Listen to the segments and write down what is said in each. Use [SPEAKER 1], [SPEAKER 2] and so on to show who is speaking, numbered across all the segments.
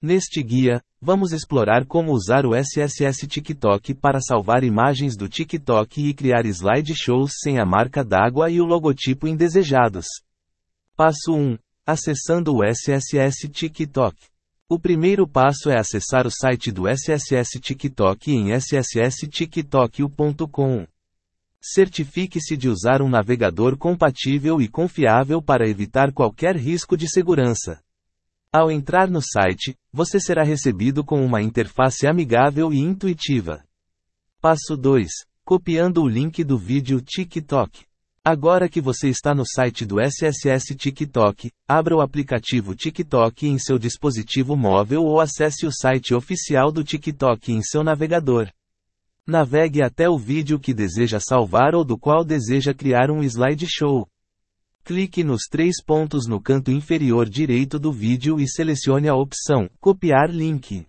[SPEAKER 1] Neste guia, vamos explorar como usar o SSS TikTok para salvar imagens do TikTok e criar slideshows sem a marca d'água e o logotipo indesejados. Passo 1. Acessando o SSS TikTok. O primeiro passo é acessar o site do SSS TikTok em sssttiktok.com. Certifique-se de usar um navegador compatível e confiável para evitar qualquer risco de segurança. Ao entrar no site, você será recebido com uma interface amigável e intuitiva. Passo 2. Copiando o link do vídeo TikTok. Agora que você está no site do SSS TikTok, abra o aplicativo TikTok em seu dispositivo móvel ou acesse o site oficial do TikTok em seu navegador. Navegue até o vídeo que deseja salvar ou do qual deseja criar um slideshow. Clique nos três pontos no canto inferior direito do vídeo e selecione a opção Copiar link.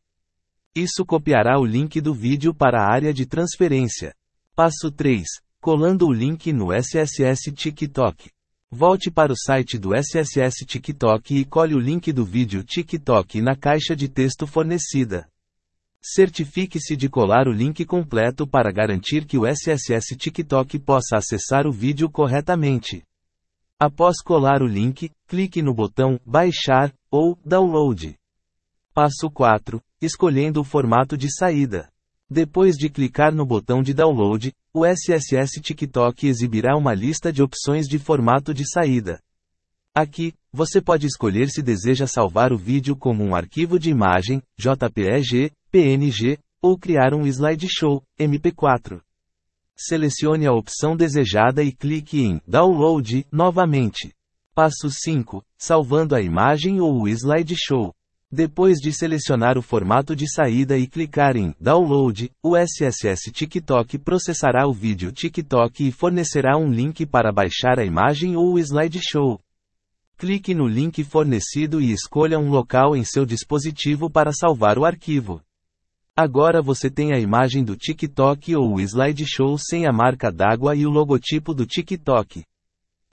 [SPEAKER 1] Isso copiará o link do vídeo para a área de transferência. Passo 3. Colando o link no SSS TikTok. Volte para o site do SSS TikTok e colhe o link do vídeo TikTok na caixa de texto fornecida. Certifique-se de colar o link completo para garantir que o SSS TikTok possa acessar o vídeo corretamente. Após colar o link, clique no botão Baixar ou Download. Passo 4. Escolhendo o formato de saída. Depois de clicar no botão de download, o SSS TikTok exibirá uma lista de opções de formato de saída. Aqui, você pode escolher se deseja salvar o vídeo como um arquivo de imagem, JPEG, PNG, ou criar um slideshow, MP4. Selecione a opção desejada e clique em Download novamente. Passo 5. Salvando a imagem ou o slideshow. Depois de selecionar o formato de saída e clicar em Download, o SSS TikTok processará o vídeo TikTok e fornecerá um link para baixar a imagem ou o slideshow. Clique no link fornecido e escolha um local em seu dispositivo para salvar o arquivo. Agora você tem a imagem do TikTok ou o slideshow sem a marca d'água e o logotipo do TikTok.